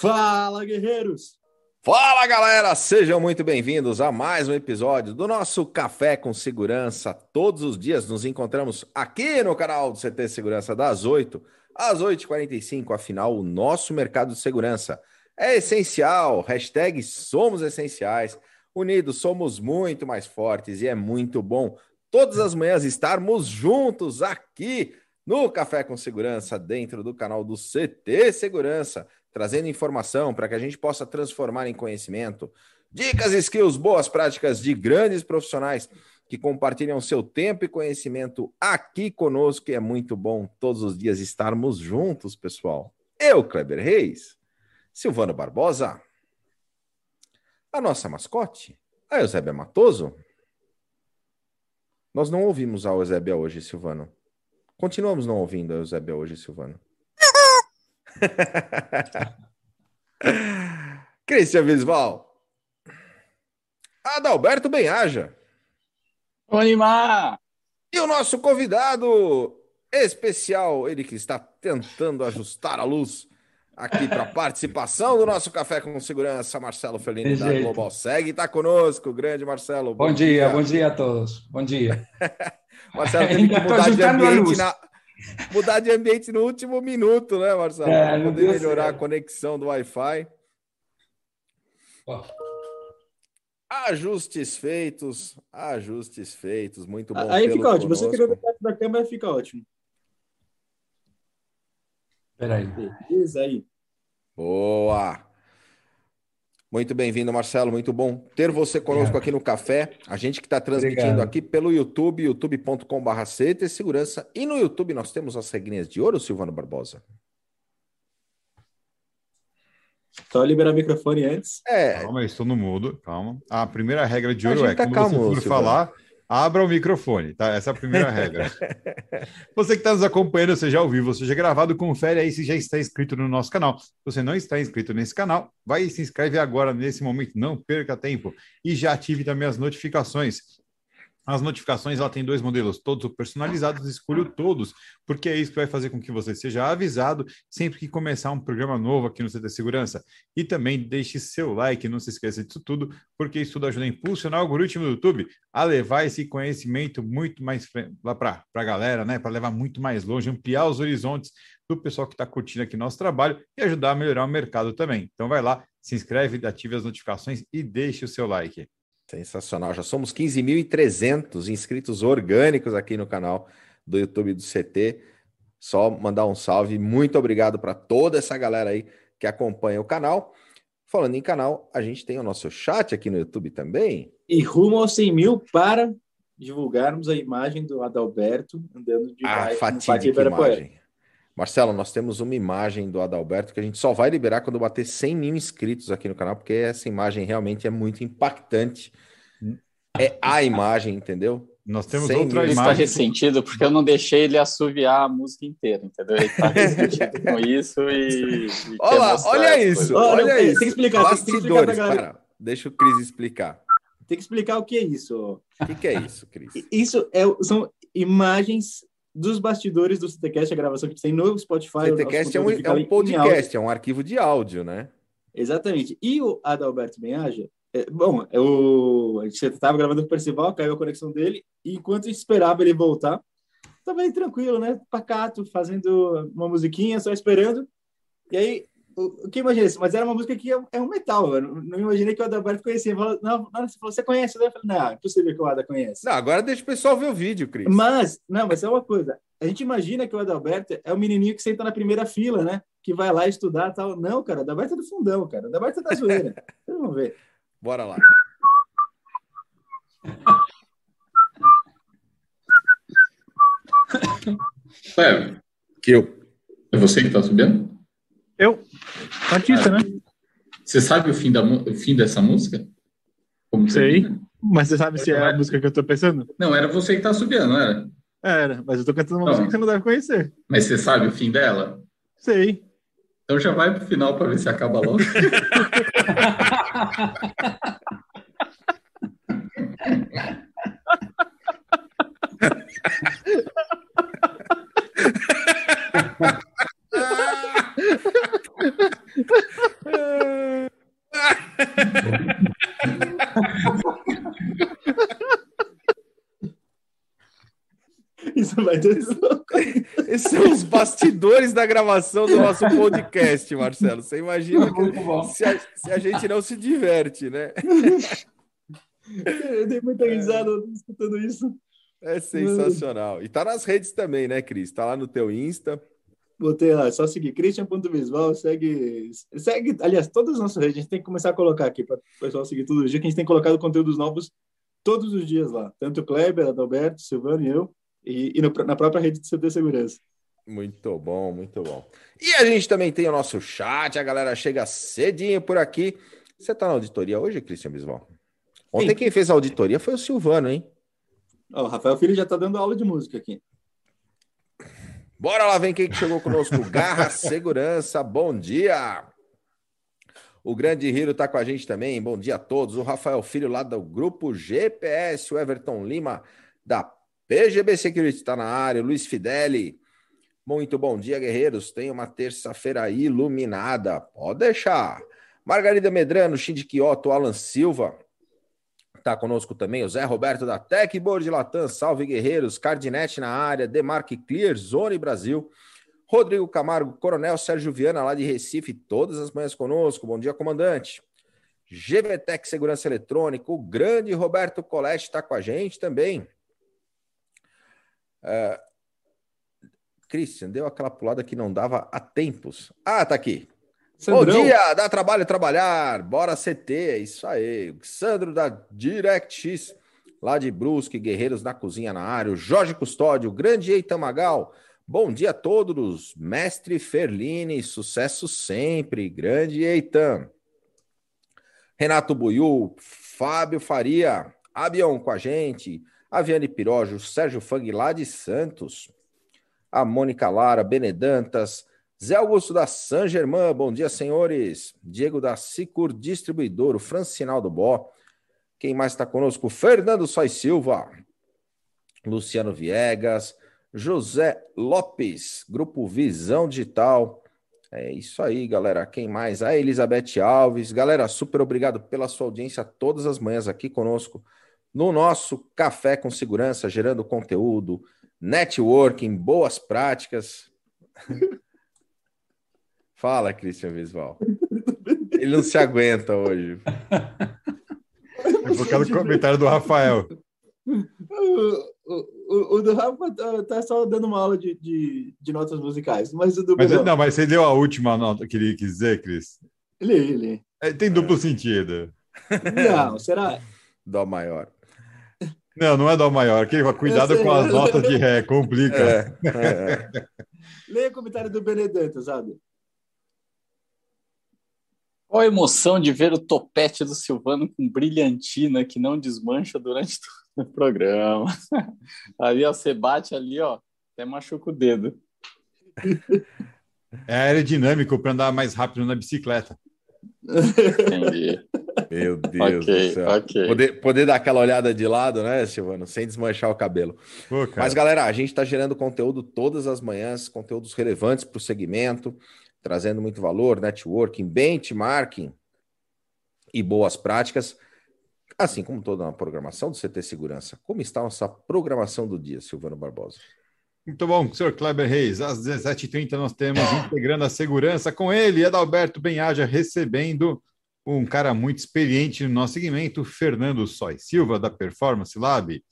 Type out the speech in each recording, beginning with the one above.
Fala, guerreiros! Fala, galera! Sejam muito bem-vindos a mais um episódio do nosso Café com Segurança. Todos os dias nos encontramos aqui no canal do CT Segurança das 8 às 8h45. Afinal, o nosso mercado de segurança é essencial. Hashtag somos essenciais. Unidos somos muito mais fortes e é muito bom todas as manhãs estarmos juntos aqui no Café com Segurança, dentro do canal do CT Segurança, trazendo informação para que a gente possa transformar em conhecimento, dicas, skills, boas práticas de grandes profissionais que compartilham seu tempo e conhecimento aqui conosco. E é muito bom todos os dias estarmos juntos, pessoal. Eu, Kleber Reis, Silvano Barbosa, a nossa mascote, a Eusébia Matoso. Nós não ouvimos a Eusébia hoje, Silvano. Continuamos não ouvindo a Eusébia hoje, Silvano. Cristian Visval. Adalberto Benhaja. Onimar! E o nosso convidado especial, ele que está tentando ajustar a luz aqui para participação do nosso Café com Segurança, Marcelo Felini da Global Segue, está conosco, grande Marcelo. Bom, bom dia, dia, bom dia a todos. Bom dia. Marcelo teve que mudar de ambiente na, mudar de ambiente no último minuto, né, Marcelo? É, poder melhorar certo. a conexão do Wi-Fi. Ajustes feitos, ajustes feitos, muito bom. Aí fica ótimo. Você querer perto da câmera, fica ótimo. Peraí. Beleza aí. Boa! Muito bem-vindo, Marcelo. Muito bom ter você conosco aqui no café. A gente que está transmitindo Obrigado. aqui pelo YouTube, youtube.com.br CT Segurança. E no YouTube nós temos as regrinhas de ouro, Silvano Barbosa. Só liberar o microfone antes. É. Calma, estou no mudo. Calma. A primeira regra de ouro é tá quando calmo, você for Silvano. falar, abra o microfone, tá? Essa é a primeira regra. você que está nos acompanhando, seja ao vivo, seja gravado, confere aí se já está inscrito no nosso canal. Se você não está inscrito nesse canal, vai e se inscreve agora, nesse momento, não perca tempo. E já ative também as notificações. As notificações ela tem dois modelos, todos personalizados, escolho todos, porque é isso que vai fazer com que você seja avisado sempre que começar um programa novo aqui no CT Segurança. E também deixe seu like, não se esqueça disso tudo, porque isso tudo ajuda a impulsionar o algoritmo do YouTube a levar esse conhecimento muito mais lá para a galera, né? Para levar muito mais longe, ampliar os horizontes do pessoal que está curtindo aqui nosso trabalho e ajudar a melhorar o mercado também. Então vai lá, se inscreve, ative as notificações e deixe o seu like. Sensacional. Já somos 15.300 inscritos orgânicos aqui no canal do YouTube do CT. Só mandar um salve. Muito obrigado para toda essa galera aí que acompanha o canal. Falando em canal, a gente tem o nosso chat aqui no YouTube também. E rumo aos 100 mil para divulgarmos a imagem do Adalberto andando de a fatídica imagem. Marcelo, nós temos uma imagem do Adalberto que a gente só vai liberar quando bater 100 mil inscritos aqui no canal, porque essa imagem realmente é muito impactante. É a imagem, entendeu? Nós temos outra imagem. Ele está ressentido porque eu não deixei ele assoviar a música inteira, entendeu? Ele está ressentido com isso e. e olha, olha isso, olha, olha isso. Tem que explicar, tem que explicar pra galera. deixa o Cris explicar. Tem que explicar o que é isso. O que, que é isso, Cris? Isso é, são imagens dos bastidores do CTCast, a gravação que tem no Spotify. O CTCast é um, é um podcast, é um arquivo de áudio, né? Exatamente. E o Adalberto Benhaja, é, bom, eu, a gente estava gravando com o Percival, caiu a conexão dele, e enquanto esperava ele voltar, estava aí tranquilo, né? Pacato, fazendo uma musiquinha, só esperando. E aí o, que imaginei isso? Mas era uma música que é, é um metal, eu não, não imaginei que o Adalberto conhecia. Falou, não, não, você falou, você conhece? Eu falei, não, é impossível que o Ada conhece. Não, agora deixa o pessoal ver o vídeo, Cris. Mas, não, mas é uma coisa. A gente imagina que o Adalberto é o menininho que senta na primeira fila, né? Que vai lá estudar tal. Não, cara, o Adalberto é do fundão, cara. O Adalberto é da zoeira. Vão ver. Bora lá. É, que eu. É você que está subindo? Eu? Artista, ah, né? Você sabe o fim, da, o fim dessa música? Como Sei. Mas você sabe se é a música que eu tô pensando? Não, era você que tá subindo, não era? Era, mas eu tô cantando uma não. música que você não deve conhecer. Mas você sabe o fim dela? Sei. Então já vai pro final para ver se acaba logo. Esses são os bastidores da gravação do nosso podcast, Marcelo. Você imagina se, a, se, a, gente não se diverte, né? Eu dei muita risada escutando isso. É sensacional. E tá nas redes também, né, Cris? Tá lá no teu Insta. Botei lá, é só seguir Christian.visual, segue, segue, aliás, todas as nossas redes, a gente tem que começar a colocar aqui para o pessoal seguir todos os dias, que a gente tem colocado conteúdos novos todos os dias lá, tanto o Kleber, Adalberto, Silvano e eu, e, e no, na própria rede de CT Segurança. Muito bom, muito bom. E a gente também tem o nosso chat, a galera chega cedinho por aqui. Você está na auditoria hoje, Cristian Bisval? Ontem Sim. quem fez a auditoria foi o Silvano, hein? o Rafael Filho já está dando aula de música aqui. Bora lá, vem quem que chegou conosco. Garra Segurança, bom dia. O grande Hiro está com a gente também. Bom dia a todos. O Rafael Filho, lá do grupo GPS. O Everton Lima, da PGB Security, está na área. O Luiz Fideli. Muito bom dia, guerreiros. Tem uma terça-feira iluminada. Pode deixar. Margarida Medrano, Shinji Kyoto, Alan Silva. Está conosco também o Zé Roberto da Techboard Latam, salve guerreiros, Cardinete na área, Demarque Clear, Zone Brasil, Rodrigo Camargo, Coronel Sérgio Viana, lá de Recife, todas as manhãs conosco, bom dia, comandante. GVTEC Segurança Eletrônica, o grande Roberto Colete está com a gente também. Uh, Christian, deu aquela pulada que não dava há tempos. Ah, tá aqui. Sandrão. Bom dia, dá trabalho trabalhar, bora CT, é isso aí. Sandro da DirectX, lá de Brusque, Guerreiros na Cozinha na área, o Jorge Custódio, grande Eitan Magal, bom dia a todos, mestre Ferline, sucesso sempre, grande Eitan. Renato Buiu, Fábio Faria, Abion com a gente, Aviane Pirojo, Sérgio Fang lá de Santos, a Mônica Lara, Benedantas, Zé Augusto da San Germain, bom dia, senhores. Diego da Sicur Distribuidor, o Francinaldo Bó. Quem mais está conosco? Fernando Sois Silva, Luciano Viegas, José Lopes, Grupo Visão Digital. É isso aí, galera. Quem mais? A Elizabeth Alves. Galera, super obrigado pela sua audiência todas as manhãs aqui conosco no nosso Café com Segurança, gerando conteúdo, networking, boas práticas. Fala, Christian Visual. Ele não se aguenta hoje. Eu vou no comentário do Rafael. O, o, o, do Rafa tá, tá, só dando uma aula de, de, de notas musicais, mas o do mas, Não, mas você leu a última nota que ele quis dizer, Cris? Li, li. É, tem duplo é. sentido. Não, será? Dó maior. Não, não é dó maior. Que, cuidado com as notas de ré, complica. É, é. Leia o comentário do Benedetto, sabe? Qual a emoção de ver o topete do Silvano com brilhantina que não desmancha durante todo o programa. Ali, ó, você bate ali, ó, até machuca o dedo. É aerodinâmico para andar mais rápido na bicicleta. Entendi. Meu Deus okay, do céu. Okay. Poder, poder dar aquela olhada de lado, né, Silvano? Sem desmanchar o cabelo. Pô, Mas, galera, a gente está gerando conteúdo todas as manhãs, conteúdos relevantes para o segmento trazendo muito valor, networking, benchmarking e boas práticas, assim como toda a programação do CT Segurança. Como está a nossa programação do dia, Silvano Barbosa? Muito bom, senhor Kleber Reis. Às 17h30 nós temos integrando a segurança com ele, Adalberto Benhaja, recebendo um cara muito experiente no nosso segmento, Fernando Sois Silva, da Performance Lab.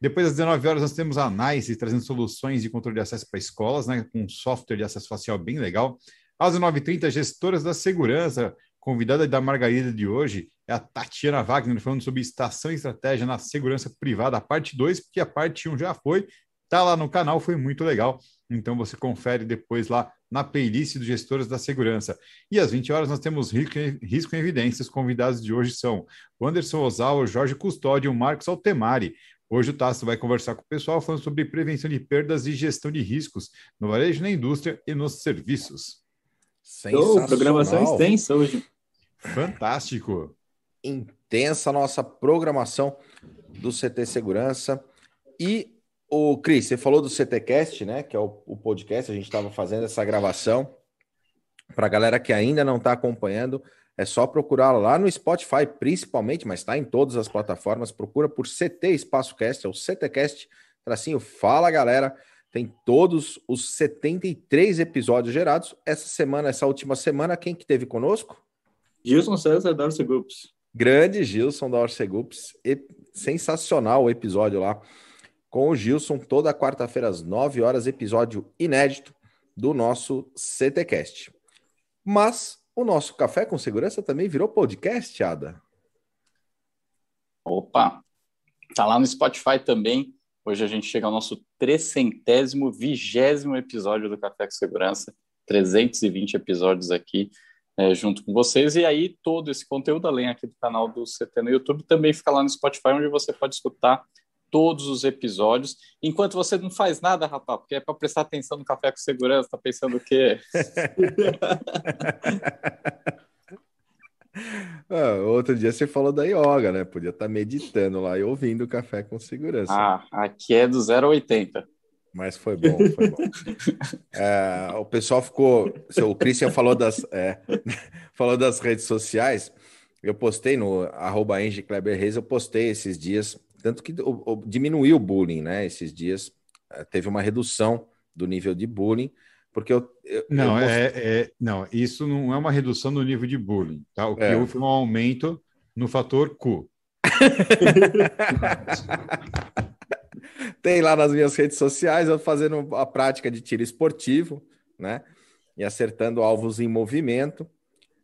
Depois, às 19 horas, nós temos a NICE trazendo soluções de controle de acesso para escolas, né, com um software de acesso facial bem legal. Às 9h30, gestoras da segurança. Convidada da Margarida de hoje é a Tatiana Wagner, falando sobre estação e estratégia na segurança privada, a parte 2, porque a parte 1 um já foi. Tá lá no canal, foi muito legal. Então você confere depois lá na playlist dos gestores da segurança. E às 20 horas nós temos Risco em Evidências. Os convidados de hoje são o Anderson Osal, o Jorge Custódio e o Marcos Altemari. Hoje o Tasso vai conversar com o pessoal falando sobre prevenção de perdas e gestão de riscos no varejo, na indústria e nos serviços. Sensacional. Oh, programação extensa hoje. Fantástico. Intensa a nossa programação do CT Segurança. E o Cris, você falou do CTcast, né? Que é o, o podcast, a gente estava fazendo essa gravação. Para a galera que ainda não está acompanhando, é só procurar lá no Spotify, principalmente, mas está em todas as plataformas. Procura por CT Espaço Cast, é o CTcast, tracinho Fala Galera. tem todos os 73 episódios gerados. Essa semana, essa última semana, quem que teve conosco? Gilson César da Orcegups. Grande Gilson da Orcegups. E sensacional o episódio lá com o Gilson, toda quarta-feira às 9 horas, episódio inédito do nosso CTcast. Mas o nosso Café com Segurança também virou podcast, Ada. Opa! Tá lá no Spotify também. Hoje a gente chega ao nosso trecentésimo, vigésimo episódio do Café com Segurança, 320 episódios aqui é, junto com vocês. E aí, todo esse conteúdo, além aqui do canal do CT no YouTube, também fica lá no Spotify, onde você pode escutar todos os episódios, enquanto você não faz nada, rapaz, porque é para prestar atenção no Café com Segurança, tá pensando o quê? Ah, outro dia você falou da yoga, né? Podia estar tá meditando lá e ouvindo o café com segurança. Ah, aqui é do 0 a 80. Mas foi bom, foi bom. é, o pessoal ficou. O Christian falou das, é, falou das redes sociais. Eu postei no arroba Reis, eu postei esses dias, tanto que o, o, diminuiu o bullying, né? Esses dias é, teve uma redução do nível de bullying. Porque eu. eu não, eu é, é, não, isso não é uma redução no nível de bullying. Tá? O que é. houve foi um aumento no fator Q. Tem lá nas minhas redes sociais eu fazendo a prática de tiro esportivo, né? E acertando alvos em movimento.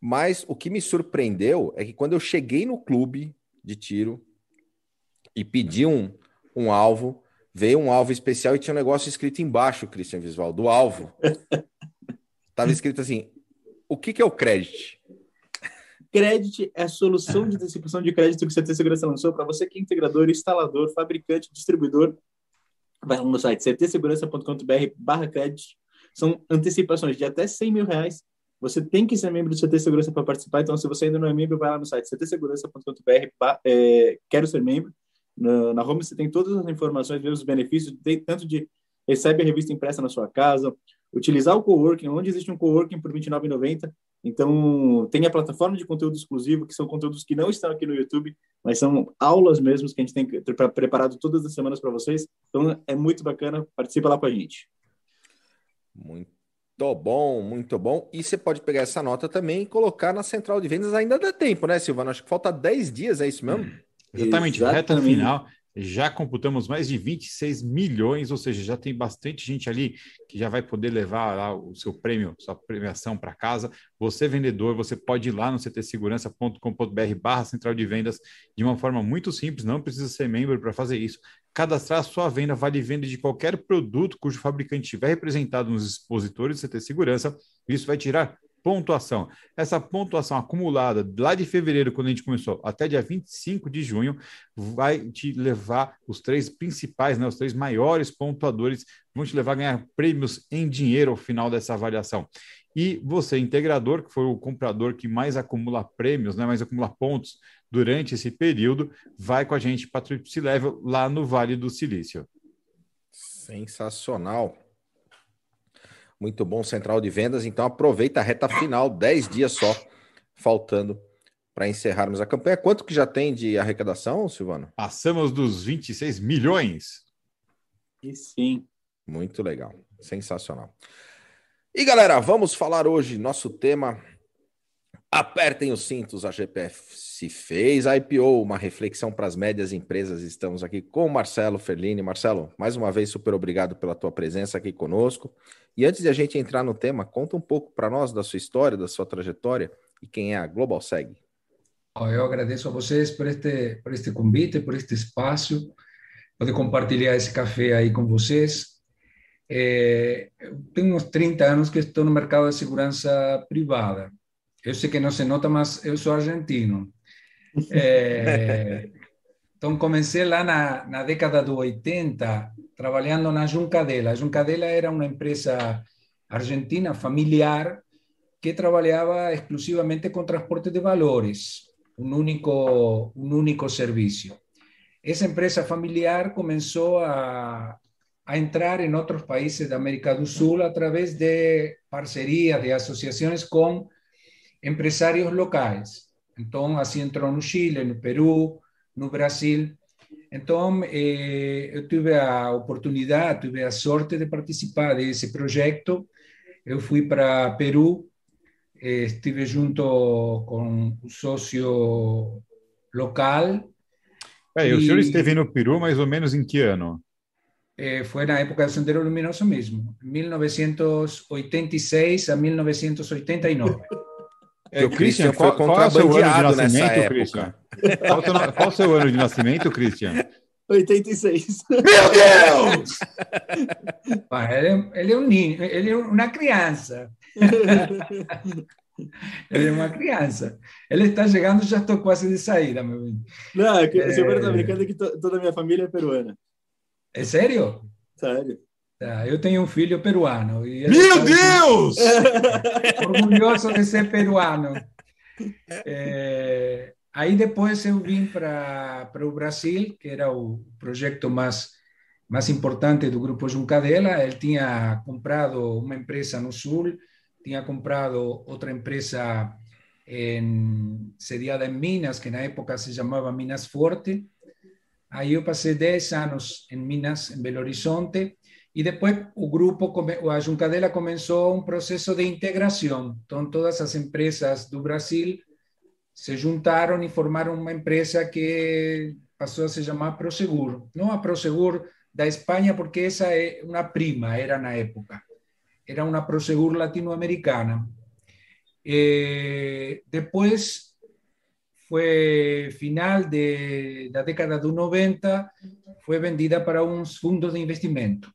Mas o que me surpreendeu é que quando eu cheguei no clube de tiro e pedi um, um alvo, veio um alvo especial e tinha um negócio escrito embaixo, Christian Visual, do alvo. Tava escrito assim: o que, que é o crédito? Credit é a solução de antecipação de crédito que o CT Segurança lançou para você que é integrador, instalador, fabricante, distribuidor. Vai lá no site ctsegurança.com.br barra crédito. São antecipações de até 100 mil reais. Você tem que ser membro do CT Segurança para participar. Então, se você ainda não é membro, vai lá no site ctsegurança.com.br é, quero ser membro. Na, na Home você tem todas as informações, os benefícios, tem, tanto de recebe a revista impressa na sua casa, utilizar o coworking, onde existe um coworking por R$ 29,90. Então, tem a plataforma de conteúdo exclusivo, que são conteúdos que não estão aqui no YouTube, mas são aulas mesmo que a gente tem preparado todas as semanas para vocês. Então, é muito bacana, participa lá com a gente. Muito bom, muito bom. E você pode pegar essa nota também e colocar na central de vendas. Ainda dá tempo, né, Silvano? Acho que falta 10 dias, é isso mesmo? Exatamente, Exatamente. reta final já computamos mais de 26 milhões, ou seja, já tem bastante gente ali que já vai poder levar lá o seu prêmio, sua premiação para casa. Você, vendedor, você pode ir lá no ctsegurança.com.br barra central de vendas de uma forma muito simples, não precisa ser membro para fazer isso. Cadastrar a sua venda, vale venda de qualquer produto cujo fabricante estiver representado nos expositores do CT Segurança. Isso vai tirar pontuação. Essa pontuação acumulada lá de fevereiro, quando a gente começou, até dia 25 de junho, vai te levar os três principais, né, os três maiores pontuadores, vão te levar a ganhar prêmios em dinheiro ao final dessa avaliação. E você, integrador, que foi o comprador que mais acumula prêmios, né, mais acumula pontos durante esse período, vai com a gente para Tripsi Level lá no Vale do Silício. Sensacional. Muito bom central de vendas. Então aproveita a reta final, 10 dias só, faltando para encerrarmos a campanha. Quanto que já tem de arrecadação, Silvano? Passamos dos 26 milhões. E sim. Muito legal. Sensacional. E galera, vamos falar hoje nosso tema Apertem os cintos, a GPF se fez a IPO, uma reflexão para as médias empresas. Estamos aqui com o Marcelo Ferlini. Marcelo, mais uma vez, super obrigado pela tua presença aqui conosco. E antes de a gente entrar no tema, conta um pouco para nós da sua história, da sua trajetória e quem é a Global Seg. Eu agradeço a vocês por este, por este convite, por este espaço, poder compartilhar esse café aí com vocês. É, tenho uns 30 anos que estou no mercado de segurança privada. Eu sei que não se nota, mas eu sou argentino. É, então, comecei lá na, na década do 80, trabalhando na Juncadela. A Juncadela era uma empresa argentina familiar que trabalhava exclusivamente com transporte de valores, um único, um único serviço. Essa empresa familiar começou a, a entrar em outros países da América do Sul através de parcerias, de associações com empresários locais. Então, assim entrou no Chile, no Peru, no Brasil. Então, eh, eu tive a oportunidade, tive a sorte de participar desse projeto. Eu fui para Peru, eh, estive junto com o sócio local. É, e... O senhor esteve no Peru mais ou menos em que ano? Eh, foi na época do Sendero Luminoso mesmo, 1986 a 1989. É, o Christian, foi qual, qual é o seu ano de nascimento, Christian? Qual, qual o seu ano de nascimento, Christian? 86. Meu Deus! ele, é, ele é um ninho, ele é uma criança. Ele é uma criança. Ele está chegando, já estou quase de saída, meu bem. Não, é é... o senhor está brincando que to, toda a minha família é peruana. É sério? Sério. Tá, eu tenho um filho peruano. Meu Deus! Orgulhoso de ser peruano. É, aí depois eu vim para o Brasil, que era o projeto mais, mais importante do Grupo Juncadela. Ele tinha comprado uma empresa no Sul, tinha comprado outra empresa em, sediada em Minas, que na época se chamava Minas Forte. Aí eu passei 10 anos em Minas, em Belo Horizonte, e depois o grupo, a Juncadela começou um processo de integração. Então, todas as empresas do Brasil se juntaram e formaram uma empresa que passou a se chamar Prosegur. Não a Prosegur da Espanha, porque essa é uma prima, era na época. Era uma Prosegur latino-americana. Eh, final de, da década dos 90, foi vendida para uns fundos de investimento.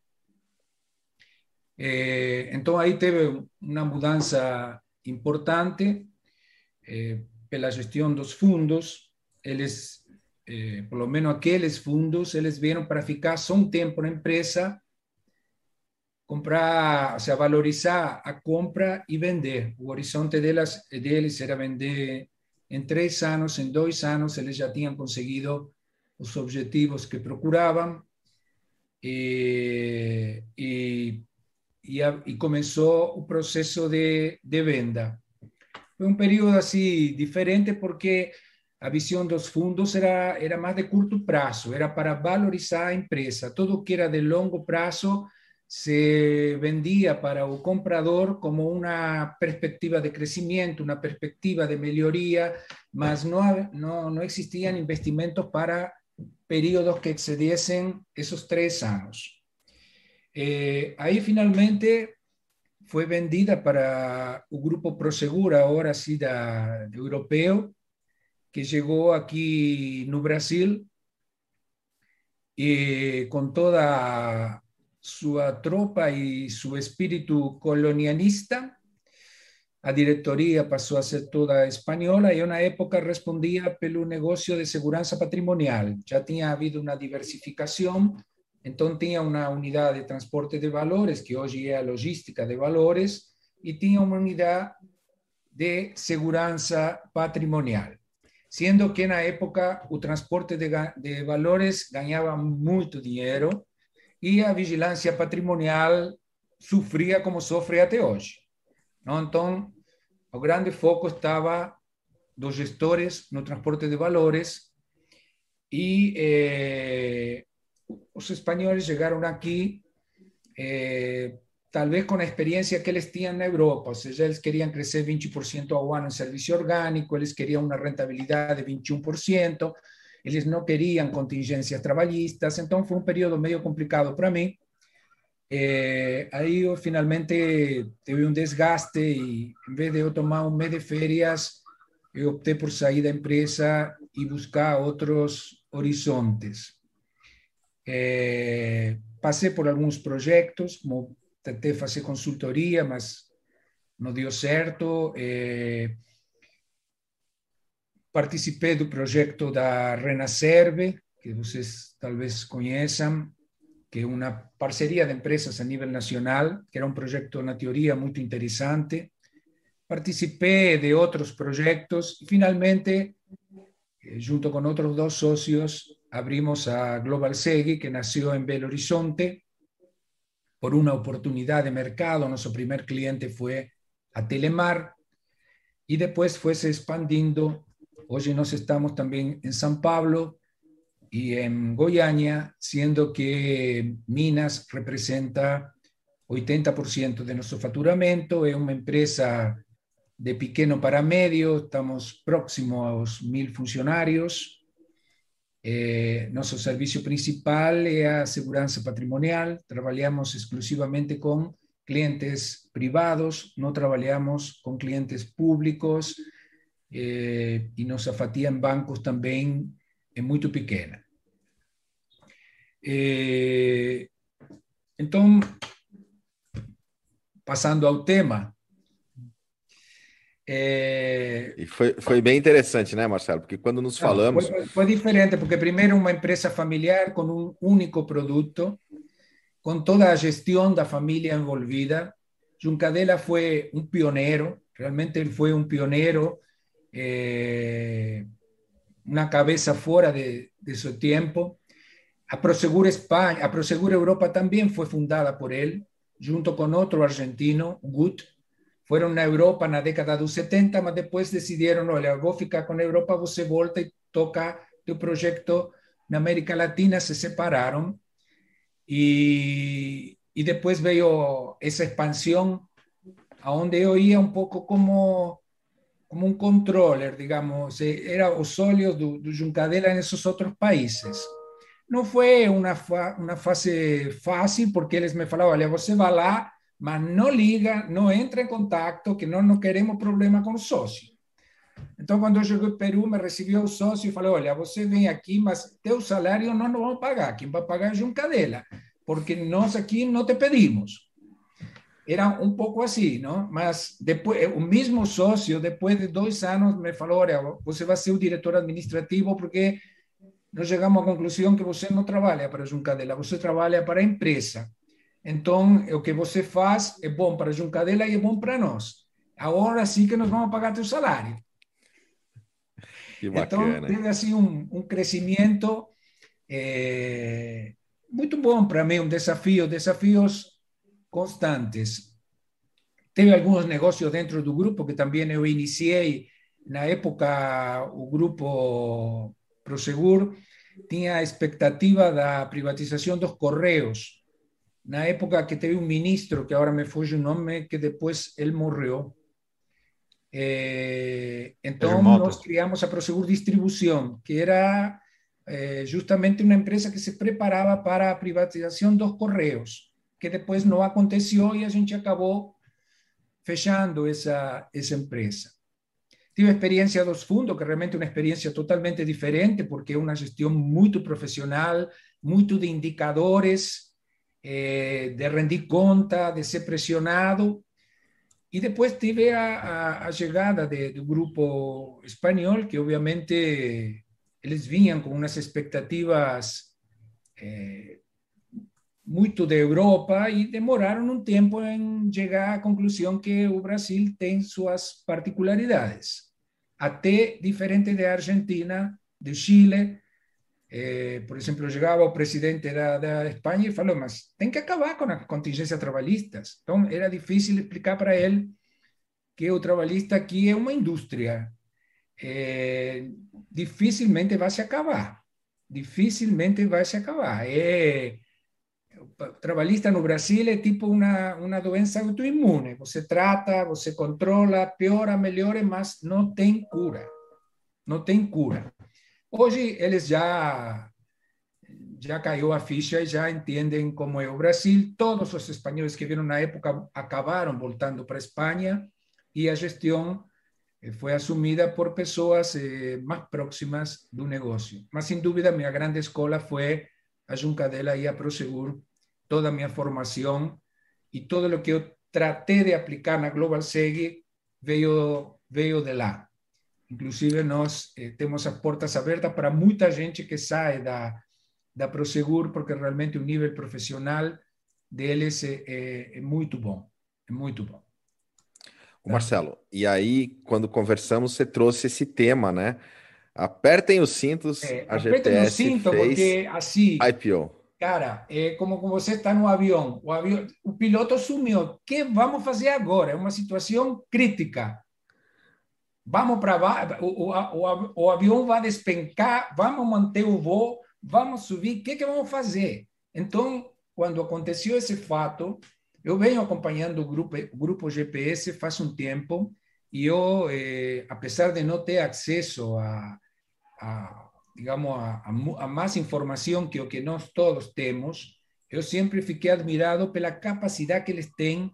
Eh, então aí teve uma mudança importante eh, pela gestão dos fundos. Eles, eh, pelo menos aqueles fundos, eles vieram para ficar só um tempo na empresa, comprar, ou seja, valorizar a compra e vender. O horizonte delas, deles era vender em três anos, em dois anos, eles já tinham conseguido os objetivos que procuravam. E, e e, a, e começou o processo de, de venda. Foi um período assim diferente porque a visão dos fundos era, era mais de curto prazo, era para valorizar a empresa. Tudo que era de longo prazo se vendia para o comprador como uma perspectiva de crescimento, uma perspectiva de melhoria, mas não, não, não existiam investimentos para períodos que excediesen esos três anos. Eh, ahí finalmente fue vendida para un grupo Prosegur, ahora sí, da, europeo, que llegó aquí no Brasil y con toda su tropa y su espíritu colonialista. A diretoria pasó a ser toda española y en una época respondía pelo negocio de seguridad patrimonial. Ya tenía habido una diversificación Entonces tenía una unidad de transporte de valores, que hoy es logística de valores, y tenía una unidad de seguridad patrimonial. Siendo que en la época el transporte de, valores ganaba mucho dinero y la vigilancia patrimonial sufría como sufre hasta hoy. Entonces, el grande foco estaba los gestores no transporte de valores y eh, los españoles llegaron aquí eh, tal vez con la experiencia que les tenían en Europa, o sea, ellos querían crecer 20% a año en servicio orgánico, ellos querían una rentabilidad de 21%, ellos no querían contingencias trabalhistas, entonces fue un periodo medio complicado para mí. Eh, ahí yo finalmente tuve un desgaste y en vez de yo tomar un mes de ferias, opté por salir de empresa y buscar otros horizontes. É, passei por alguns projetos, como tentei fazer consultoria, mas não deu certo. É, participei do projeto da Renacerve, que vocês talvez conheçam, que é uma parceria de empresas a nível nacional, que era um projeto, na teoria, muito interessante. Participei de outros projetos e, finalmente, eh, junto com outros dois sócios, abrimos a Global Segui, que nació en Belo Horizonte por una oportunidad de mercado. Nuestro primer cliente fue a Telemar y después fue expandiendo. Hoy nos estamos también en San Pablo y en Goiânia, siendo que Minas representa 80% de nuestro faturamento, es una empresa de pequeño para medio, estamos próximos a los mil funcionarios. Eh, nuestro servicio principal es a patrimonial, trabajamos exclusivamente con clientes privados, no trabajamos con clientes públicos eh, y nuestra fatia bancos también es muy pequeña. Eh, entonces, pasando ao tema. É... E foi, foi bem interessante, né, Marcelo? Porque quando nos Não, falamos. Foi, foi, diferente, porque primeiro uma empresa familiar com um único produto, com toda a gestão da família envolvida. Juncadela foi um pioneiro, realmente ele foi um pioneiro, eh, uma cabeça fora de, de seu tempo. A Prosegur Espanha, a Prosegur Europa também foi fundada por ele junto con otro argentino, Gut, fueron a Europa en la década de los 70, pero después decidieron, olha, vou ficar con Europa, você volta y toca tu proyecto en América Latina, se separaron y, y después veo esa expansión a donde yo iba un poco como como un controller, digamos, era los óleos de, de Juncadela en esos otros países. Não foi uma, fa uma fase fácil, porque eles me falavam, olha, você vai lá, mas não liga, não entra em contato, que nós não queremos problema com o sócio. Então, quando eu cheguei ao Peru, me recebeu o sócio e falou, olha, você vem aqui, mas teu salário não nos vamos pagar, quem vai pagar é Juncadela, porque nós aqui não te pedimos. Era um pouco assim, não? Mas depois, o mesmo sócio, depois de dois anos, me falou, olha, você vai ser o diretor administrativo, porque nós chegamos à conclusão que você não trabalha para Juncadela, você trabalha para a empresa. Então, o que você faz é bom para Juncadela e é bom para nós. Agora sim que nós vamos pagar teu salário. Que bacana. Então, teve assim um, um crescimento é, muito bom para mim, um desafio, desafios constantes. Teve alguns negócios dentro do grupo que também eu iniciei na época o grupo Prosegur tinha a expectativa da privatização dos Correios. Na época que teve um ministro, que agora me foge o nome, que depois ele morreu. Eh, então, nós criamos a Prosegur Distribuição, que era eh, justamente uma empresa que se preparava para a privatização dos Correios, que depois não aconteceu e a gente acabou fechando essa, essa empresa. Tive experiencia dos fundos, que realmente é uma experiência totalmente diferente, porque é uma gestão muito profissional, muito de indicadores, eh, de rendir conta, de ser pressionado. E depois tive a, a, a chegada de, do grupo espanhol, que obviamente eles vinham com umas expectativas eh, muito da Europa e demoraram um tempo em chegar à conclusão que o Brasil tem suas particularidades até diferente de Argentina, de Chile. Eh, por exemplo, chegava o presidente da, da Espanha e falou, mas tem que acabar com as contingências trabalhistas. Então, era difícil explicar para ele que o trabalhista aqui é uma indústria. É, dificilmente vai se acabar. Dificilmente vai se acabar. É, trabalhista no Brasil é tipo uma, uma doença autoimune. Você trata, você controla, piora, melhora, mas não tem cura. Não tem cura. Hoje eles já já caiu a ficha e já entendem como é o Brasil. Todos os espanhóis que vieram na época acabaram voltando para a Espanha e a gestão eh, foi assumida por pessoas eh, mais próximas do negócio. Mas, sem dúvida, minha grande escola foi a Juncadela e a Prosegur toda mi formación y todo lo que yo traté de aplicar na Global Segi veio, veio de lá. Inclusive, nós eh, temos as portas abertas para muita gente que sai da, da Prosegur, porque realmente o nível profissional deles é, é, é muito bom. É muito bom. O Marcelo, e aí, quando conversamos, você trouxe esse tema, né? Apertem os cintos, é, a apertem GTS o cinto, fez porque assim... IPO. Cara, é como quando você está no avião, o avião, o piloto sumiu. O que vamos fazer agora? É uma situação crítica. Vamos para o, o, o, o avião vai despencar, vamos manter o voo, vamos subir, o que, que vamos fazer? Então, quando aconteceu esse fato, eu venho acompanhando o grupo, o grupo GPS faz um tempo, e eu, eh, apesar de não ter acesso a, a digamos, a, a, mais informação que o que nós todos temos, eu sempre fiquei admirado pela capacidade que eles têm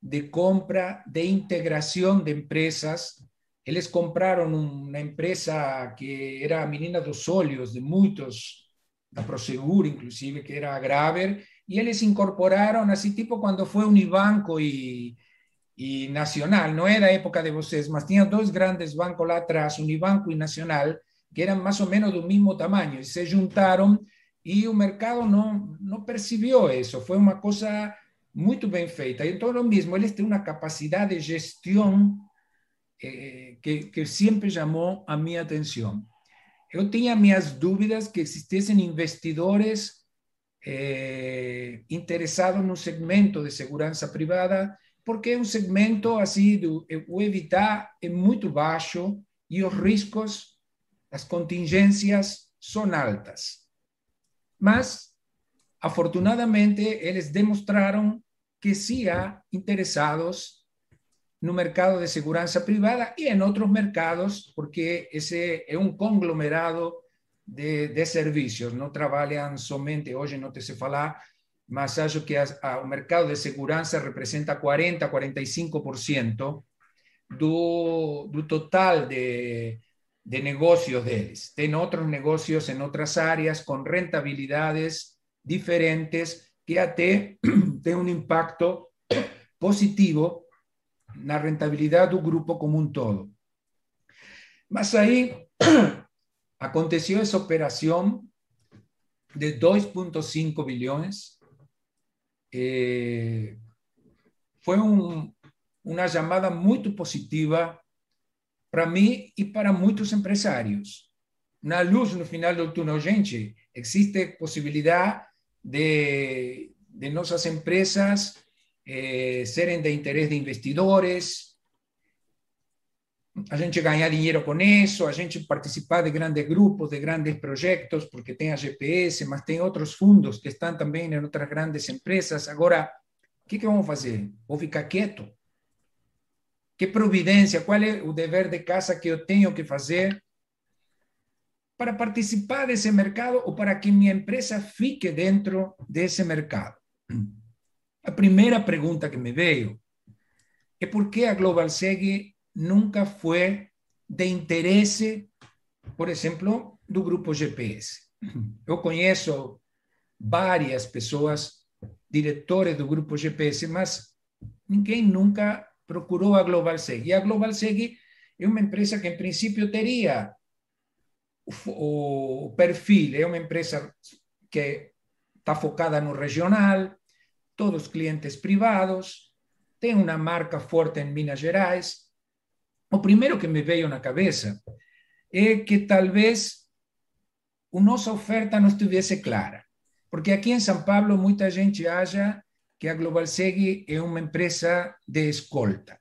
de compra, de integração de empresas. Eles compraram uma empresa que era a menina dos olhos de muitos, da Prosegur, inclusive, que era Graver, e eles incorporaram, assim, tipo quando foi Unibanco e, e Nacional, não da época de vocês, mas tinha dois grandes bancos lá atrás, Unibanco e Nacional, que eran más o menos del mismo tamaño, y se juntaron y el mercado no, no percibió eso, fue una cosa muy bien feita. Y todo lo mismo, él tiene una capacidad de gestión eh, que, siempre llamó a mi atención. Yo tenía mis dudas que existiesen investidores eh, interesados en un segmento de seguridad privada, porque un segmento así, o evitar es muy bajo y los riesgos las contingencias son altas. Mas, afortunadamente, ellos demostraron que sí hay interesados un mercado de seguridad privada y en otros mercados, porque ese es un conglomerado de, de servicios, no trabajan solamente, hoy no te sé falar, mas acho que a, mercado de seguridad representa 40, 45% do, do total de, de negocios de ellos. Tienen otros negocios en otras áreas con rentabilidades diferentes que até tienen un impacto positivo la rentabilidad del grupo como un todo. Mas ahí aconteció esa operación de 2.5 billones. Eh, fue una llamada muy positiva para mim e para muitos empresários. Na luz no final do túnel, gente, existe possibilidade de, de empresas eh, de interesse de investidores, a gente ganhar dinheiro com isso, a gente participar de grandes grupos, de grandes projetos, porque tem a GPS, mas tem outros fundos que estão também em outras grandes empresas. Agora, o que, que vamos fazer? Vou ficar quieto? ¿Qué providencia? ¿Cuál es el deber de casa que yo tengo que hacer para participar de ese mercado o para que mi empresa fique dentro de ese mercado? La primera pregunta que me veo es por qué a Global nunca fue de interés, por ejemplo, del grupo GPS. Yo conozco varias personas, directores del grupo GPS, mas ninguém nunca procurou a Global Seg. A Global Seg é uma empresa que, em princípio, teria o, perfil, é uma empresa que está focada no regional, todos clientes privados, tem uma marca forte em Minas Gerais. O primeiro que me veio na cabeça é que talvez a nossa oferta não estivesse clara. Porque aqui em São Paulo muita gente acha que a Global Seg é uma empresa de escolta.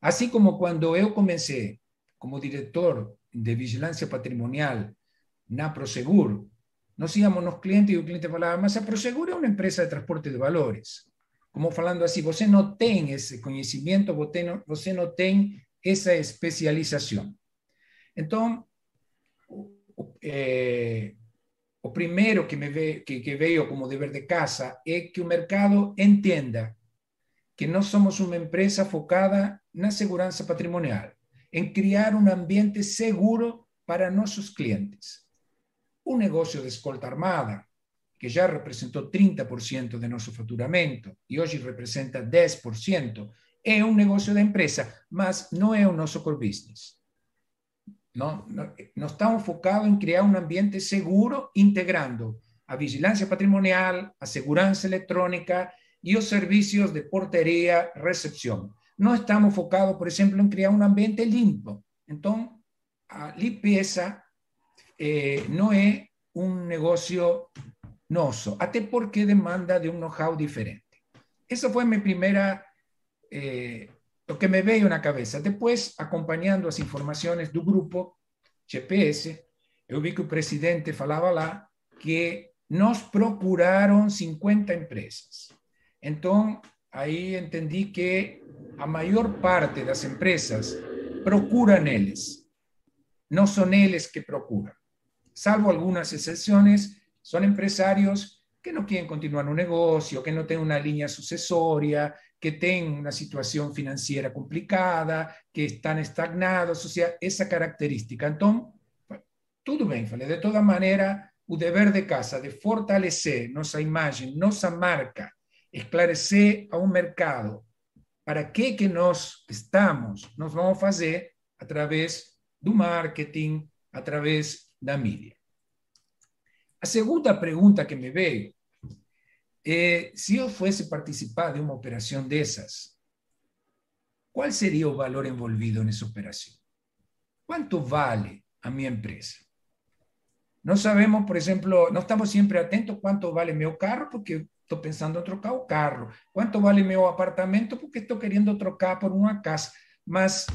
Assim como quando eu comecei como diretor de vigilância patrimonial na Prosegur, nós íamos clientes e o cliente falava, mas a Prosegur é uma empresa de transporte de valores. Como falando assim, você não tem esse conhecimento, você não tem essa especialização. Então, é, o primero que, me como deber de casa es que el mercado entienda que no somos una empresa focada en la seguridad patrimonial, en crear un ambiente seguro para nuestros clientes. Un negocio de escolta armada, que ya representó 30% de nuestro facturamento y hoy representa 10%, es un negocio de empresa, mas no es un nuestro core business. No, no, estamos enfocados en crear un ambiente seguro integrando a vigilancia patrimonial, a seguridad electrónica y los servicios de portería, recepción. No estamos enfocados, por ejemplo, en crear un ambiente limpio. Entonces, limpieza eh, no es un negocio noso, hasta porque demanda de un know-how diferente. Esa fue mi primera eh, lo que me veio na cabeça. Depois, acompanhando as informações do grupo GPS, eu vi que o presidente falava lá que nos procuraram 50 empresas. Então, aí entendi que a maior parte das empresas procuram eles, não são eles que procuram. Salvo algumas exceções, são empresários que não querem continuar no negócio, que não têm uma linha sucessória, que têm uma situação financeira complicada, que estão estagnados, ou seja, essa característica. Então, tudo bem, falei, de toda maneira, o dever de casa de fortalecer nossa imagem, nossa marca, esclarecer a um mercado para que que nós estamos, nós vamos fazer através do marketing, através da mídia. A segunda pergunta que me veio é se eu fosse participar de uma operação dessas, qual seria o valor envolvido nessa operação? Quanto vale a minha empresa? No sabemos, por ejemplo, no estamos siempre atentos cuánto vale mi carro porque estoy pensando en trocar o carro. Cuánto vale mi apartamento porque estoy queriendo trocar por una casa. Mas,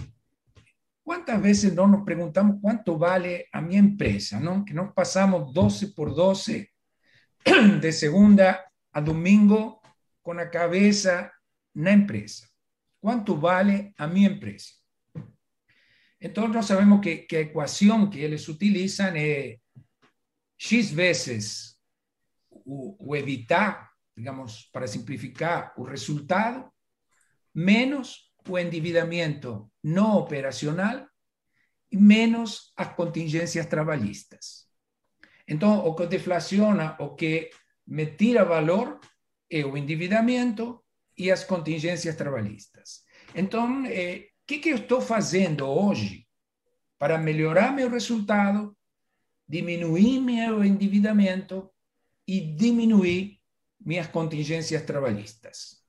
¿cuántas veces no nos preguntamos cuánto vale a mi empresa? ¿no? Que nos pasamos 12 por 12 de segunda a domingo con la cabeza en la empresa. ¿Cuánto vale a mi empresa? Entonces, sabemos que, que ecuación que ellos utilizan es X veces o, o evitar, digamos, para simplificar o resultado, menos o endividamento não operacional e menos as contingências trabalhistas. Então, o que deflaciona, o que me tira valor é o endividamento e as contingências trabalhistas. Então, o eh, que, que eu estou fazendo hoje para melhorar meu resultado diminuir meu endividamento e diminuir minhas contingências trabalhistas.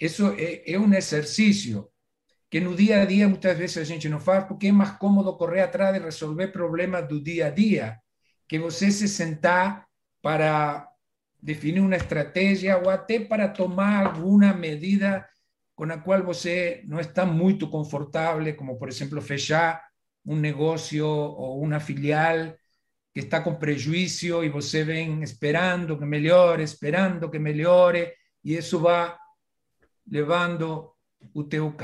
Isso é, é, um exercício que no dia a dia muitas vezes a gente não faz porque é mais cômodo correr atrás de resolver problemas do dia a dia que você se sentar para definir uma estratégia ou até para tomar alguma medida com a qual você não está muito confortável, como por exemplo fechar um negócio ou uma filial que está com prejuízo e você vem esperando que melhore, esperando que melhore, e isso vai levando o teu.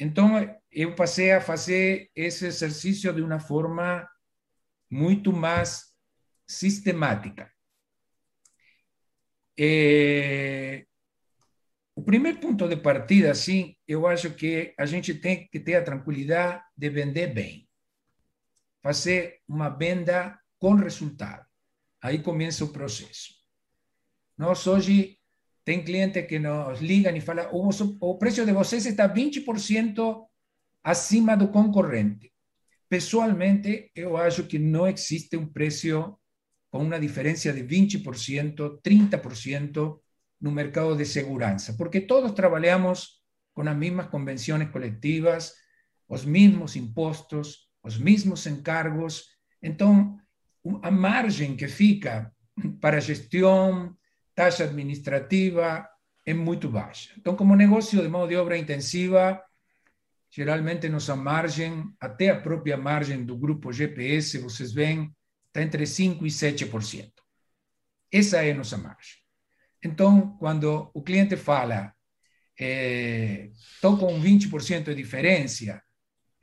Então, eu passei a fazer esse exercício de uma forma muito mais sistemática. É... O primeiro ponto de partida, sim, eu acho que a gente tem que ter a tranquilidade de vender bem fazer uma venda com resultado. Aí começa o processo. Nós hoje tem cliente que nos ligam e falam o, o preço de vocês está 20% acima do concorrente. Pessoalmente, eu acho que não existe um preço com uma diferença de 20%, 30% no mercado de segurança, porque todos trabalhamos com as mesmas convenções coletivas, os mesmos impostos, os mesmos encargos. Então, a margem que fica para gestão, taxa administrativa, é muito baixa. Então, como negócio de mão de obra intensiva, geralmente nossa margem, até a própria margem do grupo GPS, vocês veem, está entre 5% e 7%. Essa é a nossa margem. Então, quando o cliente fala, estou eh, com 20% de diferença,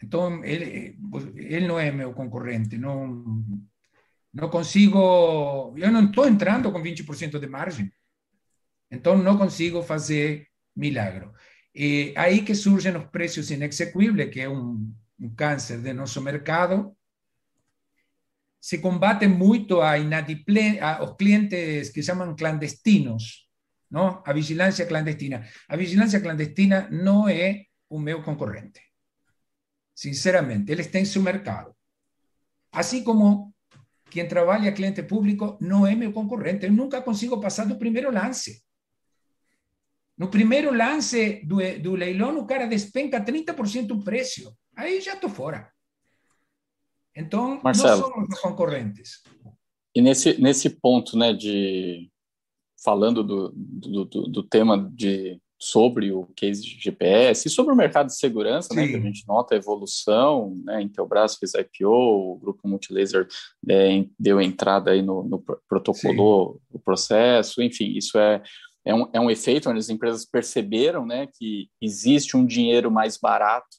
então, ele, ele não é meu concorrente, não, não consigo, eu não estou entrando com 20% de margem, então não consigo fazer milagre. E aí que surgem os preços inexequíveis, que é um, um câncer de nosso mercado, se combate muito a inadiple, a, os clientes que chamam clandestinos, não? a vigilância clandestina. A vigilância clandestina não é o meu concorrente sinceramente, ele está em seu mercado. Assim como quem trabalha cliente público não é meu concorrente, eu nunca consigo passar do primeiro lance. No primeiro lance do, do leilão, o cara despenca 30% do preço. Aí já estou fora. Então, Marcelo, não somos concorrentes. E nesse, nesse ponto, né, de falando do, do, do, do tema de sobre o case de GPS e sobre o mercado de segurança, né, que a gente nota a evolução, né, Intelbras fez IPO, o grupo Multilaser é, deu entrada aí no, no protocolo, o processo, enfim, isso é, é, um, é um efeito onde as empresas perceberam, né, que existe um dinheiro mais barato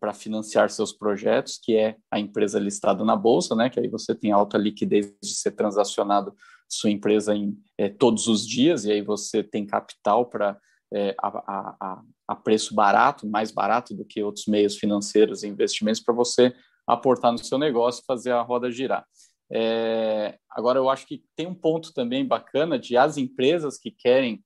para financiar seus projetos, que é a empresa listada na bolsa, né, que aí você tem alta liquidez de ser transacionado sua empresa em é, todos os dias, e aí você tem capital para é, a, a, a, preço barato, mais barato do que outros meios financeiros e investimentos para você aportar no seu negócio e fazer a roda girar. É, agora, eu acho que tem um ponto também bacana de as empresas que querem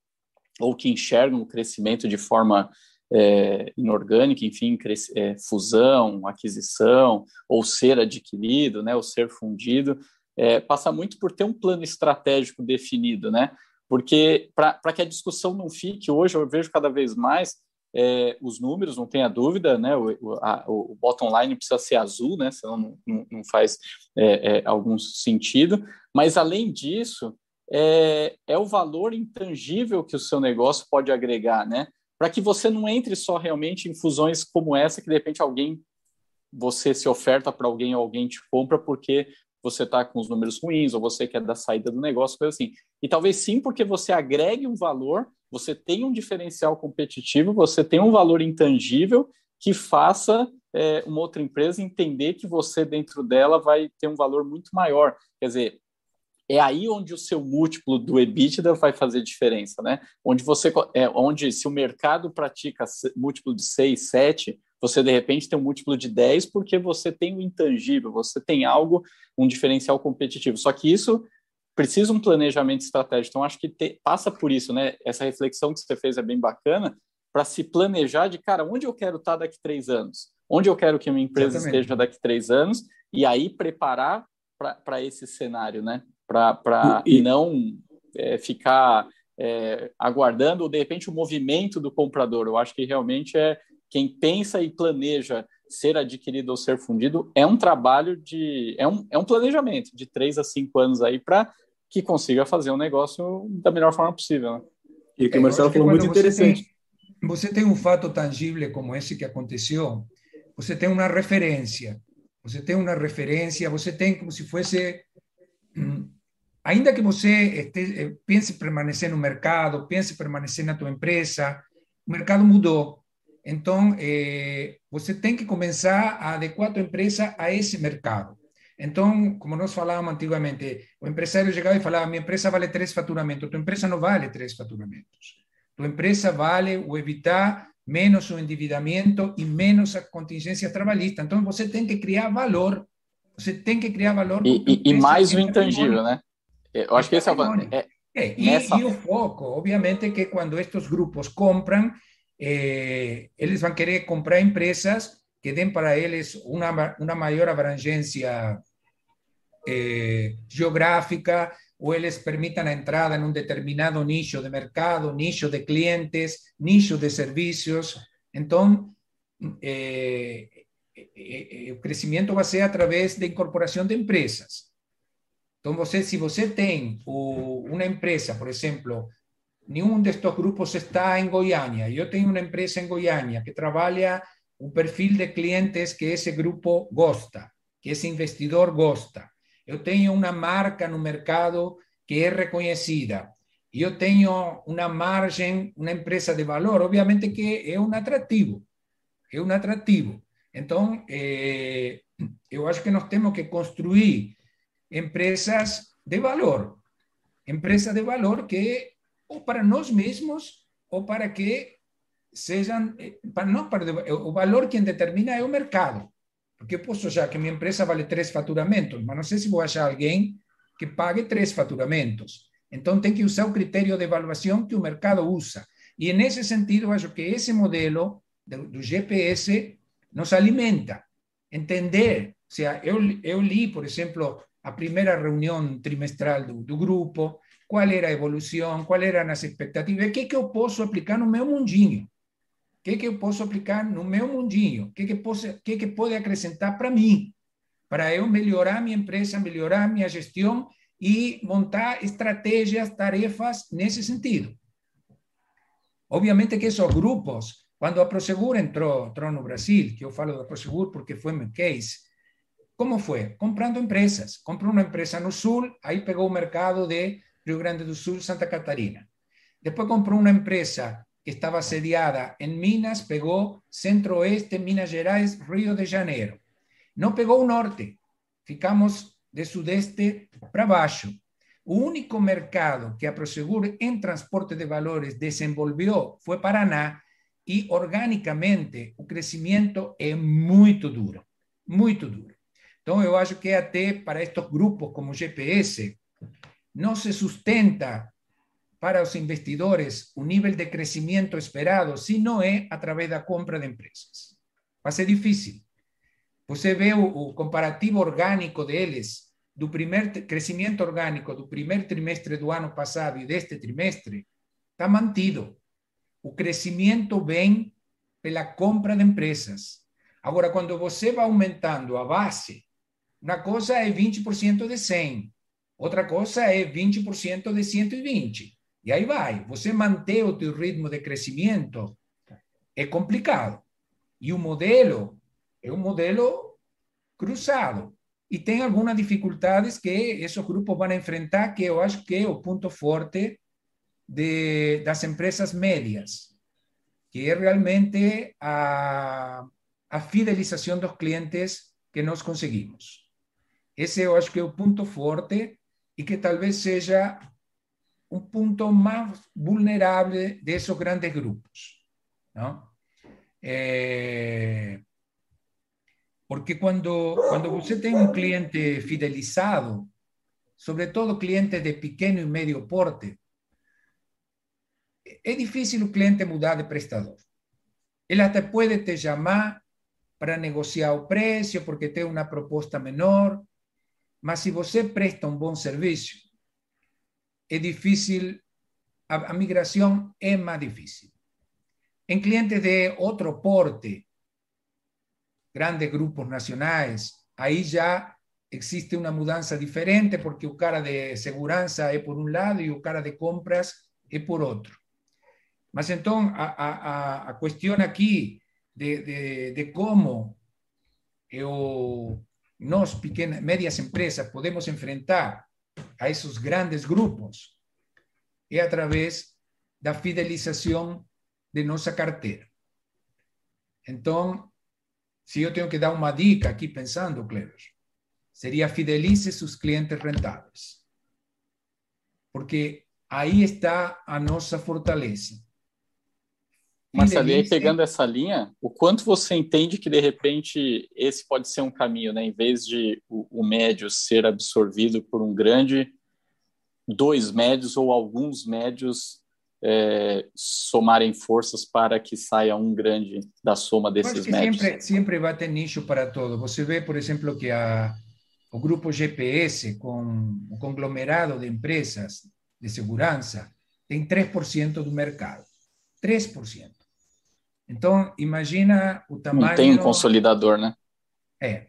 ou que enxergam o crescimento de forma é, inorgânica, enfim, é, fusão, aquisição, ou ser adquirido, né, ou ser fundido, é, passa muito por ter um plano estratégico definido, né? Porque para que a discussão não fique, hoje eu vejo cada vez mais é, os números, não tenha dúvida, né, o, a, o bottom line precisa ser azul, né, senão não, não faz é, é, algum sentido, mas além disso, é, é o valor intangível que o seu negócio pode agregar, né, para que você não entre só realmente em fusões como essa, que de repente alguém, você se oferta para alguém, alguém te compra porque você está com os números ruins ou você quer dar saída do negócio, coisa assim. E talvez sim porque você agregue um valor, você tem um diferencial competitivo, você tem um valor intangível que faça é, uma outra empresa entender que você dentro dela vai ter um valor muito maior. Quer dizer, é aí onde o seu múltiplo do EBITDA vai fazer diferença, né? Onde você é onde se o mercado pratica múltiplo de 6, 7, você de repente tem um múltiplo de 10 porque você tem o intangível, você tem algo, um diferencial competitivo. Só que isso precisa um planejamento estratégico. Então, acho que te, passa por isso, né? Essa reflexão que você fez é bem bacana para se planejar de, cara, onde eu quero estar daqui três anos? Onde eu quero que minha empresa Exatamente. esteja daqui três anos? E aí preparar para esse cenário, né? Para e... não é, ficar é, aguardando, ou de repente, o movimento do comprador. Eu acho que realmente é quem pensa e planeja ser adquirido ou ser fundido é um trabalho de. é um, é um planejamento de três a cinco anos aí para que consiga fazer um negócio da melhor forma possível. Né? E o que o Marcelo falou muito interessante. Tem, você tem um fato tangível como esse que aconteceu, você tem uma referência. Você tem uma referência, você tem como se fosse. Hum, ainda que você este, eh, pense permanecer no mercado, pense permanecer na tua empresa, o mercado mudou. Então, eh, você tem que começar a adequar a tua empresa a esse mercado. Então, como nós falávamos antigamente, o empresário chegava e falava: minha empresa vale três faturamentos. Tua empresa não vale três faturamentos. Tua empresa vale o evitar menos o endividamento e menos a contingência trabalhista. Então, você tem que criar valor. Você tem que criar valor. E, e, e mais o intangível, né? Eu acho que esse é. É, é, e, nessa... e o foco, obviamente, que quando estes grupos compram, eh, eles vão querer comprar empresas que den para eles uma, uma maior abrangência eh, geográfica ou eles permitam a entrada em um determinado nicho de mercado, nicho de clientes, nicho de serviços. Então, eh, eh, o crescimento vai ser através da incorporação de empresas. Você, se você tem uma empresa, por exemplo, nenhum destes grupos está em Goiânia. Eu tenho uma empresa em Goiânia que trabalha um perfil de clientes que esse grupo gosta, que esse investidor gosta. Eu tenho uma marca no mercado que é reconhecida. Eu tenho uma margem, uma empresa de valor, obviamente que é um atrativo. É um atrativo. Então, eh, acho que nós temos que construir empresas de valor. Empresas de valor que ou para nós mesmos ou para que sejam, eh, para não para o valor quem determina é o mercado. Porque eu posso achar que minha empresa vale três faturamentos, mas não sei se vou achar alguém que pague três faturamentos. Então tem que usar o critério de avaliação que o mercado usa. E nesse sentido, acho que esse modelo do, GPS nos alimenta. Entender, ou seja, eu li, por exemplo, a primeira reunião trimestral do, do grupo, qual era a evolução, quais eram as expectativas, o que, que eu posso aplicar no meu mundinho, o que, que eu posso aplicar no meu mundinho, o que, que, posso, acrescentar para mim, para eu melhorar minha empresa, melhorar minha gestão e montar estratégias, tarefas nesse sentido. Obviamente que esos grupos, cuando a Prosegur entró, entró no Brasil, que yo falo de Prosegur porque fue mi case, ¿cómo fue? Comprando empresas. Compró una empresa no Sul, ahí pegó un mercado de Rio Grande do Sul, Santa Catarina. Después compró una empresa que estaba sediada en Minas, pegó Centro-Oeste, Minas Gerais, Río de Janeiro. No pegó o norte, ficamos de sudeste para baixo. O único mercado que a Prosegur em transporte de valores desenvolveu foi Paraná e, organicamente, o crescimento é muito duro, muito duro. Então, eu acho que até para estes grupos como GPS, não se sustenta para os investidores o nível de crescimento esperado se não é através da compra de empresas. Vai ser difícil. Você vê o, comparativo orgânico deles do primer crescimento orgânico do primeiro trimestre do ano passado e deste trimestre está mantido. O crescimento vem pela compra de empresas. Agora, quando você vai aumentando a base, uma coisa é 20% de 100, outra coisa é 20% de 120. E aí vai. Você manter o teu ritmo de crescimento é complicado. E o modelo é um modelo cruzado. y tem algunas dificultades que esos grupos a enfrentar, que yo acho que es el punto fuerte de, las empresas medias, que es realmente a, a fidelización de los clientes que nos conseguimos. Ese yo acho que es el punto fuerte y que tal vez sea un punto más vulnerable de esos grandes grupos. ¿no? Eh, porque cuando, cuando usted tiene un cliente fidelizado, sobre todo clientes de pequeño y medio porte, es difícil el cliente mudar de prestador. Él hasta puede te llamar para negociar el precio porque tiene una propuesta menor, mas si usted presta un buen servicio, es difícil, a, a migración es más difícil. En clientes de otro porte, grandes grupos nacionales, ahí ya existe una mudanza diferente porque o cara de seguridad es por un lado y o cara de compras es por otro. Mas entonces, a, a, a cuestión aquí de, de, de cómo eu, nós, pequeñas, medias empresas, podemos enfrentar a esos grandes grupos es a través da fidelización de nuestra cartera. Entonces, si yo tengo que dar una dica aquí pensando, Clever, sería fidelice sus clientes rentables. Porque ahí está a nossa fortaleza. Mas ali, pegando essa linha, o quanto você entende que, de repente, esse pode ser um caminho, né? Em vez de o, o médio ser absorvido por um grande, dois médios ou alguns médios é, somarem forças para que saia um grande da soma desses médios? Sempre, sempre vai ter nicho para todo. Você vê, por exemplo, que a, o grupo GPS, com o conglomerado de empresas de segurança, tem 3% do mercado. 3%. Então, imagina o tamanho... Não tem um consolidador, né? É.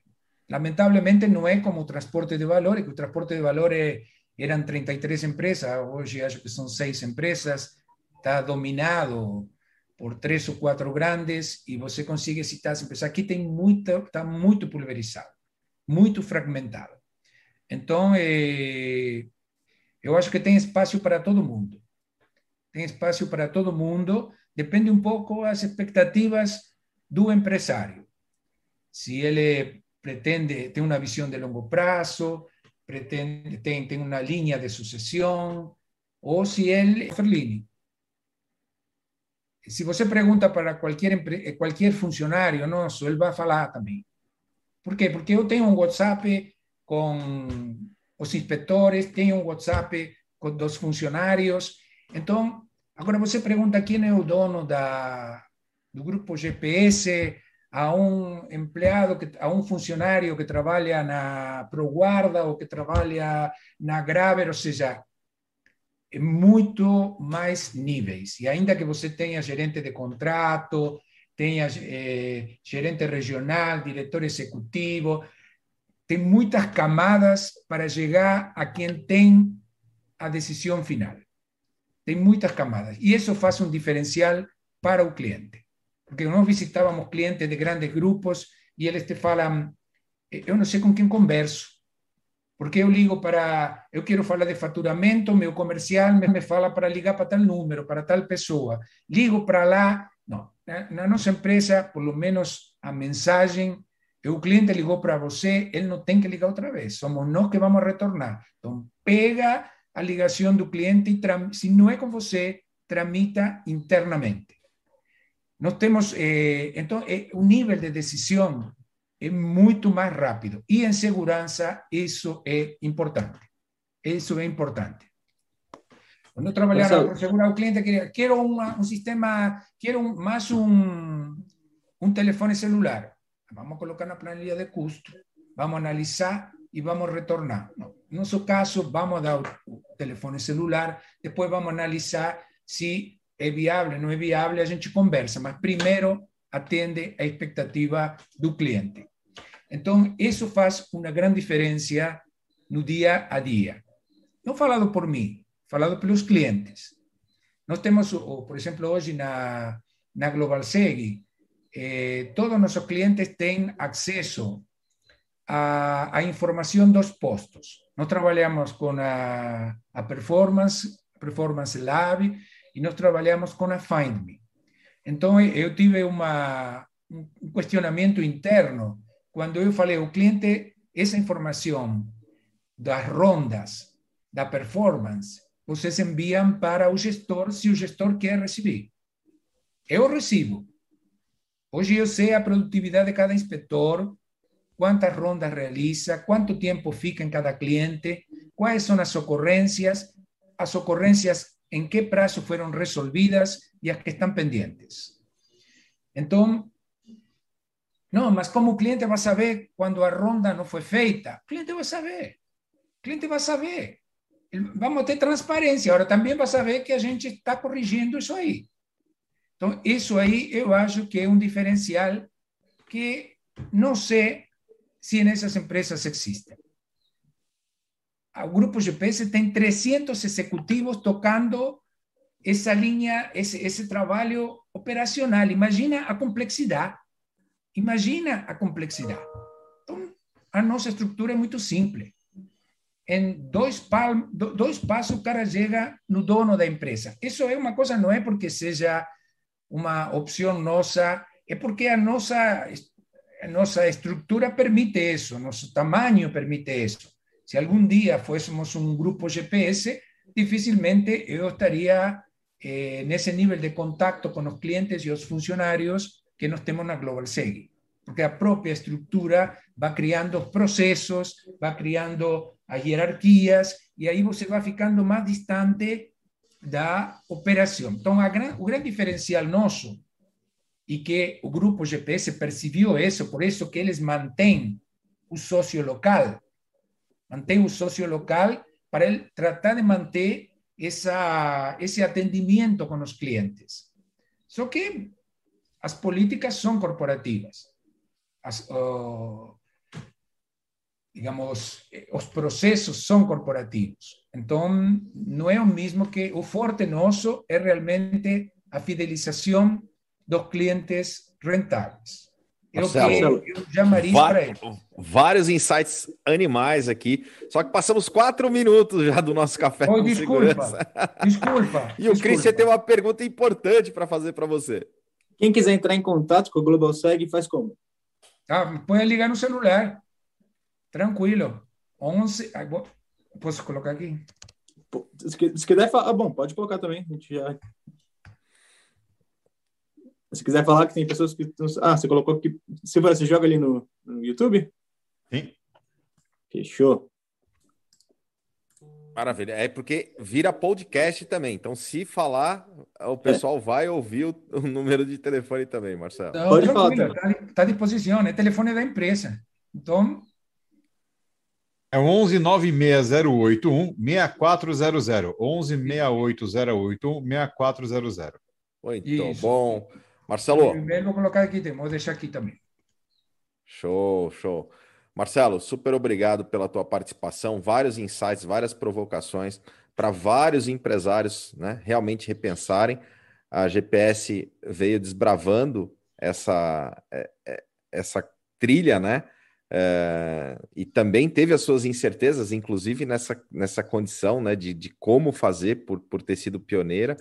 Lamentavelmente, não é como o transporte de valores, que o transporte de valores eram 33 empresas, hoje acho que são seis empresas, está dominado por três ou quatro grandes e você consegue citar as empresas. Aqui tem muita, está muito pulverizado, muito fragmentado. Então, é, eu acho que tem espaço para todo mundo. Tem espaço para todo mundo. Depende um pouco das expectativas do empresário. Se ele pretende ter uma visão de longo prazo, pretende tem, tem uma linha de sucessão, ou se ele Ferlini si você pergunta para qualquer, eh, qualquer funcionário nosso, ele vai falar também. Por quê? Porque eu tenho um WhatsApp com os inspectores, tenho um WhatsApp com dos funcionários. Então, agora você pergunta quem é o dono da, do grupo GPS a um empleado, a um funcionário que trabalha na ProGuarda ou que trabalha na Graver, ou seja, muito mais níveis. E ainda que você tenha gerente de contrato, tenha eh, gerente regional, diretor executivo, tem muitas camadas para chegar a quem tem a decisão final. Tem muitas camadas. E isso faz um diferencial para o cliente. Porque nós visitávamos clientes de grandes grupos e eles te falam, eu não sei com quem converso. Porque eu ligo para, eu quero falar de faturamento, meu comercial me, fala para ligar para tal número, para tal pessoa. Ligo para lá. Não, na, nossa empresa, por lo menos a mensagem, o cliente ligou para você, ele não tem que ligar outra vez. Somos nós que vamos retornar. Então, pega a ligação do cliente e, se não é com você, tramita internamente. Nós temos, eh, então, eh, o nível de decisão é muito mais rápido. E em segurança, isso é importante. Isso é importante. Quando eu trabalhava para segurar o cliente, queria, quero uma, um sistema, quero um, mais um, um telefone celular. Vamos colocar na planilha de custo, vamos analisar e vamos retornar. No nosso caso, vamos dar o telefone celular, depois vamos analisar se é viável, não é viável, a gente conversa, mas primeiro atende a expectativa do cliente. Então, isso faz uma grande diferença no dia a dia. Não falado por mim, falado pelos clientes. Nós temos, por exemplo, hoje na, na Global Seg, eh, todos nossos clientes têm acesso à informação dos postos. Nós trabalhamos com a, a Performance, Performance Lab, e nós trabalhamos com a Find Me. Então, eu tive uma, um questionamento interno quando eu falei ao cliente essa informação das rondas, da performance, vocês enviam para o gestor se o gestor quer receber. Eu recebo. Hoje eu sei a produtividade de cada inspetor, quantas rondas realiza, quanto tempo fica em cada cliente, quais são as ocorrências, as ocorrências em que prazo foram resolvidas e as que estão pendentes. Então, não, mas como o cliente vai saber quando a ronda não foi feita? O cliente vai saber. O cliente vai saber. Vamos ter transparência. Agora, também vai saber que a gente está corrigindo isso aí. Então, isso aí eu acho que é um diferencial que não sei se nessas empresas existem o Grupo GPS tem 300 executivos tocando essa linha, esse, esse trabalho operacional. Imagina a complexidade. Imagina a complexidade. Então, a nossa estrutura é muito simples. Em dois, pal, dois passos, o cara chega no dono da empresa. Isso é uma coisa, não é porque seja uma opção nossa, é porque a nossa, a nossa estrutura permite isso, nosso tamanho permite isso. Se algum dia fôssemos um grupo GPS, dificilmente eu estaria eh, nesse nível de contato com os clientes e os funcionários que nós temos na Global Seg. Porque a própria estrutura vai criando processos, vai criando as hierarquias, e aí você vai ficando mais distante da. Então, gran, o grande diferencial nosso, e que o grupo GPS percebeu isso, por isso que eles mantêm o sócio local, mantém o sócio local para ele tratar de manter essa, esse atendimento com os clientes. Só que as políticas são corporativas. As, uh, digamos, os processos são corporativos. Então, não é o mesmo que o forte nosso é realmente a fidelização dos clientes rentáveis. Marcelo, eu, eu para ele. Vários insights animais aqui. Só que passamos quatro minutos já do nosso café. Oh, desculpa, desculpa. e o Christian tem uma pergunta importante para fazer para você. Quem quiser entrar em contato com o Global Seg, faz como? Ah, pode ligar no celular. Tranquilo. 11. Posso colocar aqui? Se quiser falar, ah, bom, pode colocar também. A gente já se quiser falar que tem pessoas que. Ah, você colocou que. Se você joga ali no, no YouTube? Sim. Fechou. Maravilha. É porque vira podcast também. Então, se falar, o pessoal é. vai ouvir o, o, número de telefone também, Marcelo. Não, Pode falar. Está tá à disposição, é telefone da empresa. Então. É 11 96081 6400. 11 68081 6400. Muito Isso. bom. Marcelo. Vou colocar aqui, vou deixar aqui também. Show, show. Marcelo, super obrigado pela tua participação, vários insights, várias provocações para vários empresários né, realmente repensarem. A GPS veio desbravando essa, é, é, essa trilha, né? É, e também teve as suas incertezas, inclusive nessa, nessa condição né, de, de como fazer por, por ter sido pioneira,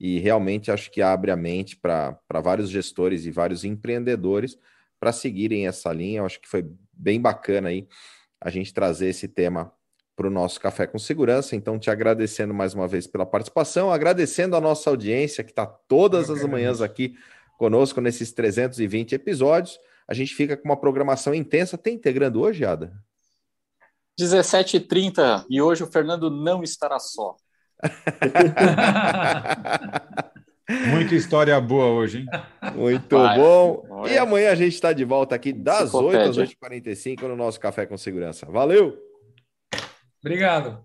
e realmente acho que abre a mente para vários gestores e vários empreendedores para seguirem essa linha. Eu acho que foi bem bacana aí a gente trazer esse tema para o nosso Café com Segurança. Então, te agradecendo mais uma vez pela participação, agradecendo a nossa audiência que está todas as manhãs aqui conosco nesses 320 episódios. A gente fica com uma programação intensa. Tem integrando hoje, Ada? 17h30 e hoje o Fernando não estará só. Muita história boa hoje, hein? Muito Vai. bom. E amanhã a gente está de volta aqui das 8 às 8h45 no nosso Café com Segurança. Valeu! Obrigado.